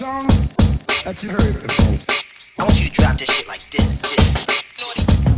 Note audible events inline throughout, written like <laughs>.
song that you heard before. I want you to drop this shit like this, this.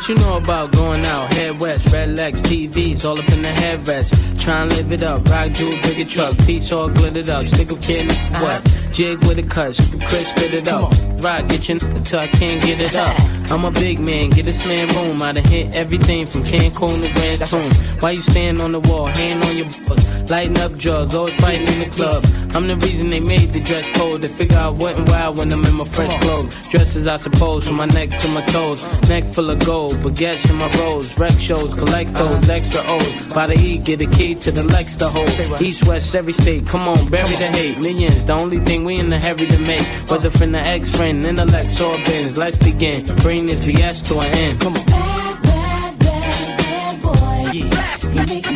What you know about going out? Head west, red legs, TVs, all up in the headrest. Try and live it up. Rock jewel, bigger truck, piece all glittered up. Stick a kid, what? Jig with a cut, Chris spit it up. Rock, get your n- till I can't get it up. <laughs> I'm a big man, get this man room. I done hit everything from Cancun to Grand Tune. Why you stand on the wall, hand on your balls, lighting up drugs, always fighting in the club. I'm the reason they made the dress code to figure out what and why when I'm in my fresh clothes. Dresses, I suppose, from my neck to my toes. Neck full of gold, baguettes in my rolls. Rec shows, collect those extra O's. By the E, get a key to the Lex to hold. East, west, every state, come on, bury the hate. Millions, the only thing we in the hurry to make. Whether from the ex friend, intellect, or bins. Let's begin. Bring this BS to an end. Come on. That's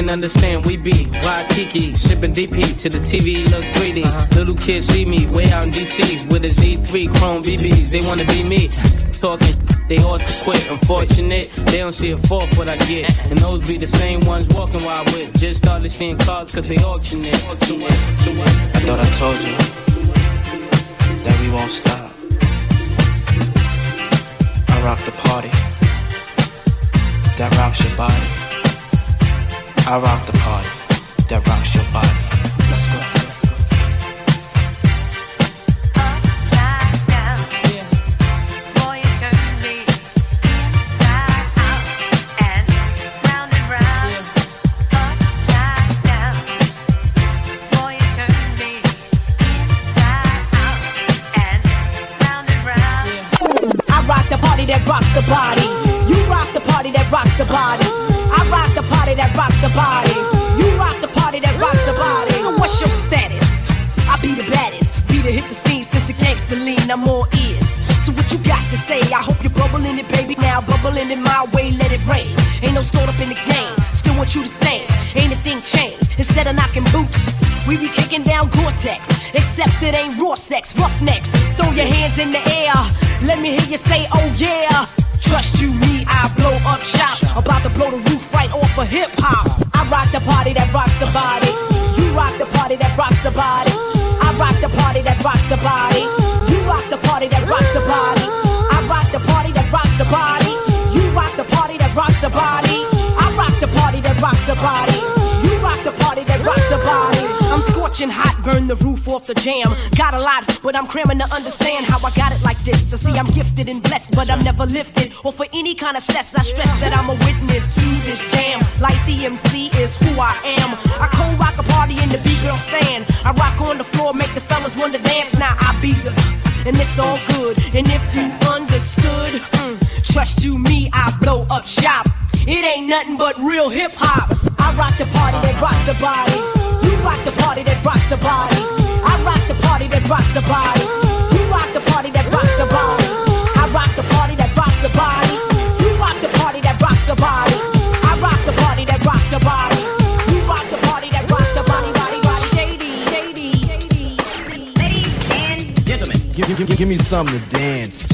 can't understand, we be Waikiki, shipping DP to the TV, look 3D. Uh-huh. Little kids see me way out in DC with a Z3 Chrome BBs. They wanna be me, talking. They ought to quit. Unfortunate, they don't see a fourth what I get. Uh-uh. And those be the same ones walking while I whip. Just started seeing cars cause they auction it. So what? So what? I thought I told you that we won't stop. I rock the party that rocks your body. I rock the party that rocks your body. Let's go. That rocks the body. You rock the party that rocks the body. I rock the party that rocks the body. You rock the party that rocks the body. So what's your status? I be the baddest. Be the hit the scene since the gangster lean. I'm all ears. So what you got to say? I hope you're bubbling it, baby. Now bubbling in my way, let it rain. Ain't no sort up in the game. Still want you the same. Ain't a thing changed. Instead of knocking boots, we be kicking down Gore-Tex. Except it ain't raw sex, roughnecks. Throw your hands in the air. Let me hear you say, oh yeah. Trust you, me, I blow up shop. About to blow the roof right off of hip hop. I rock the party that rocks the body. You rock the party that rocks the body. I rock the party that rocks the body. You rock the party that rocks the body. I rock the party that rocks the body. You rock the party that rocks the body. I rock the party that rocks the body. You rock the party that rocks the body. I'm scorching hot, burn the roof off the jam. Got a lot, but I'm cramming to understand how I got it like this. To see, I'm gifted and blessed, but I'm never lifted. Or for any kind of stress, I stress that I'm a witness to this jam. Like the MC is who I am. I co rock a party in the B girl stand. I rock on the floor, make the fellas wanna dance. Now I be the, and it's all good. And if you understood, mm, trust you me, I blow up shop. It ain't nothing but real hip hop. I rock the party that rocks the body. You rock the party that rocks the body. I rock the party that rocks the body. You rock the party that rocks the body. I rock the party that rocks the body. You rock the party that rocks the body. I rock the party that rocks the body. You rock the party that rocks the body, body, body. Shady, shady, shady, shady. Ladies and Gentlemen, Give, give, give, give me something to dance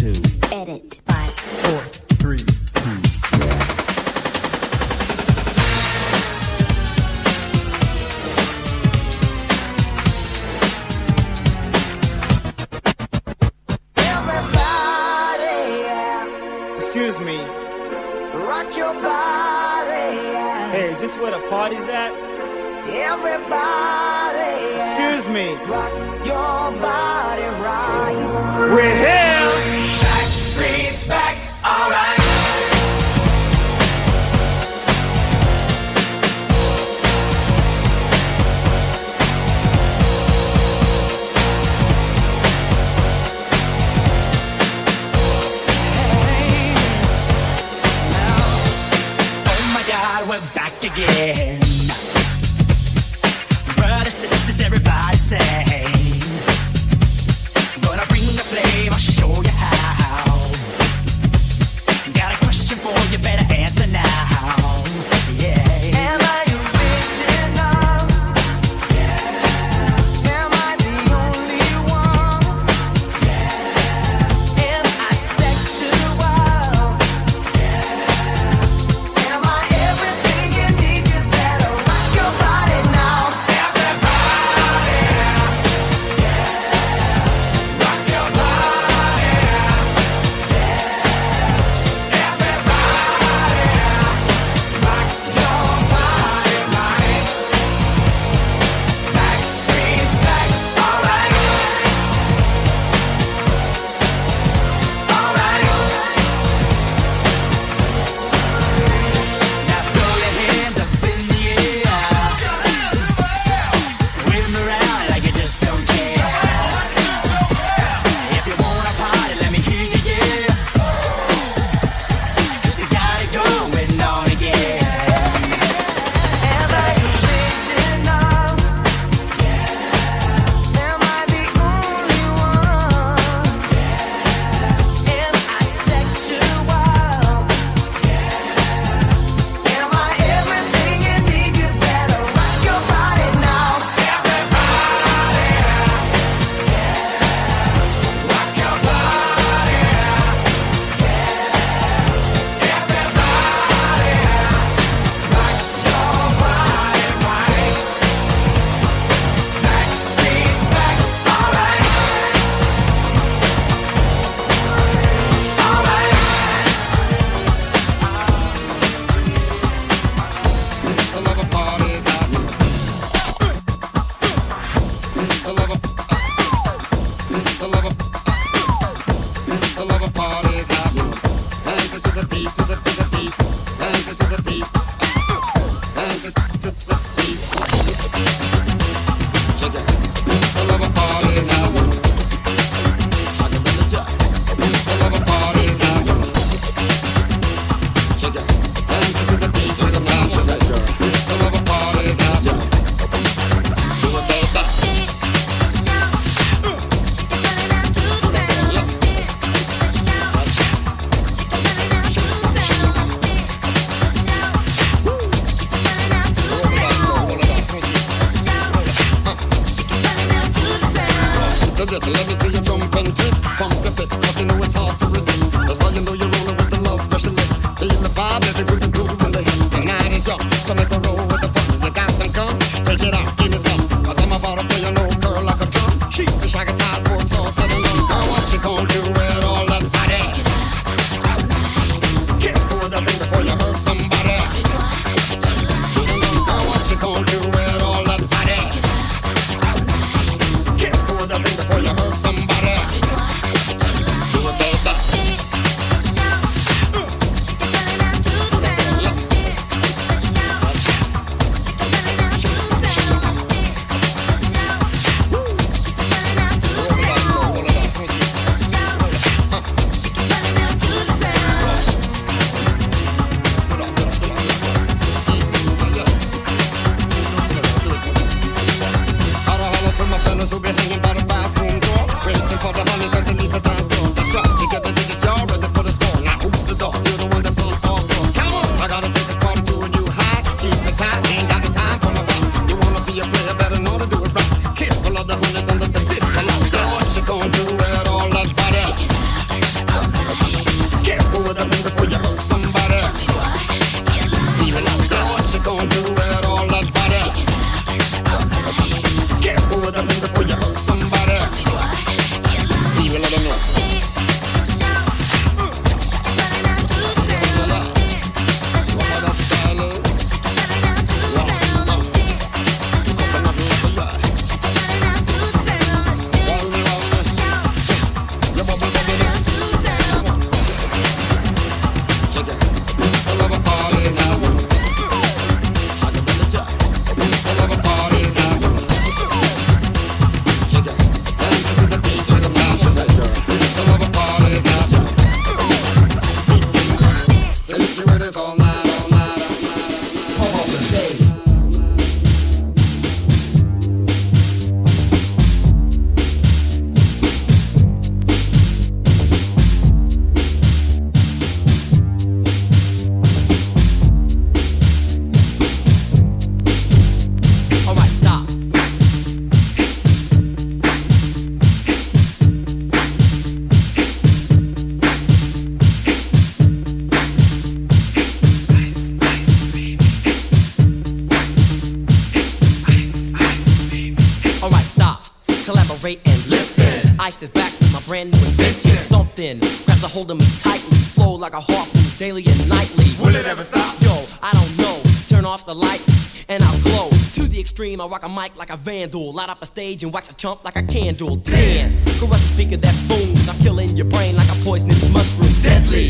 brand new invention. Something grabs a hold of me tightly, flow like a harpoon daily and nightly. Will it ever stop? Yo, I don't know. Turn off the lights and I'll glow. To the extreme, I rock a mic like a vandal. Light up a stage and wax a chump like a candle. Dance, crush a speaker that booms. I'm killing your brain like a poisonous mushroom. Deadly,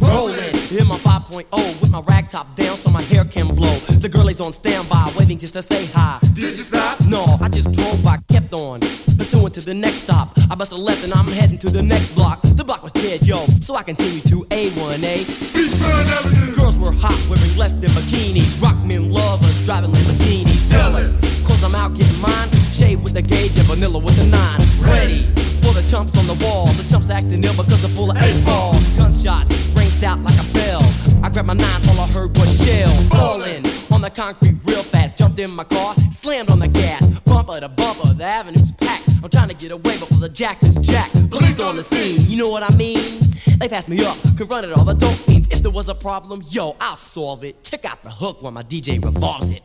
Rolling, in my 5.0 with my rag top down so my hair can blow. The girl is on standby, waiting just to say hi. Did you stop? No, I just drove by, kept on. Pursuing to the next stop. I bust a left and I'm heading to the next block. The block was dead, yo, so I continue to A1A. Girls were hot, wearing less than bikinis. Rockman lovers, driving Lamborghinis. Jealous, cause I'm out getting mine. Shade with the gauge and vanilla with the nine. Ready for the chumps on the wall. The chumps acting ill because they're full of eight ball. Gunshots rings out like a bell. I grabbed my nine, all I heard was shells falling on the concrete real fast. Jumped in my car, slammed on the gas. Bumper to bumper, the avenue's packed. I'm trying to get away before the jack is jacked. Police on the scene, you know what I mean? They passed me up, confronted all the dope fiends. If there was a problem, yo, I'll solve it. Check out the hook while my DJ revolves it.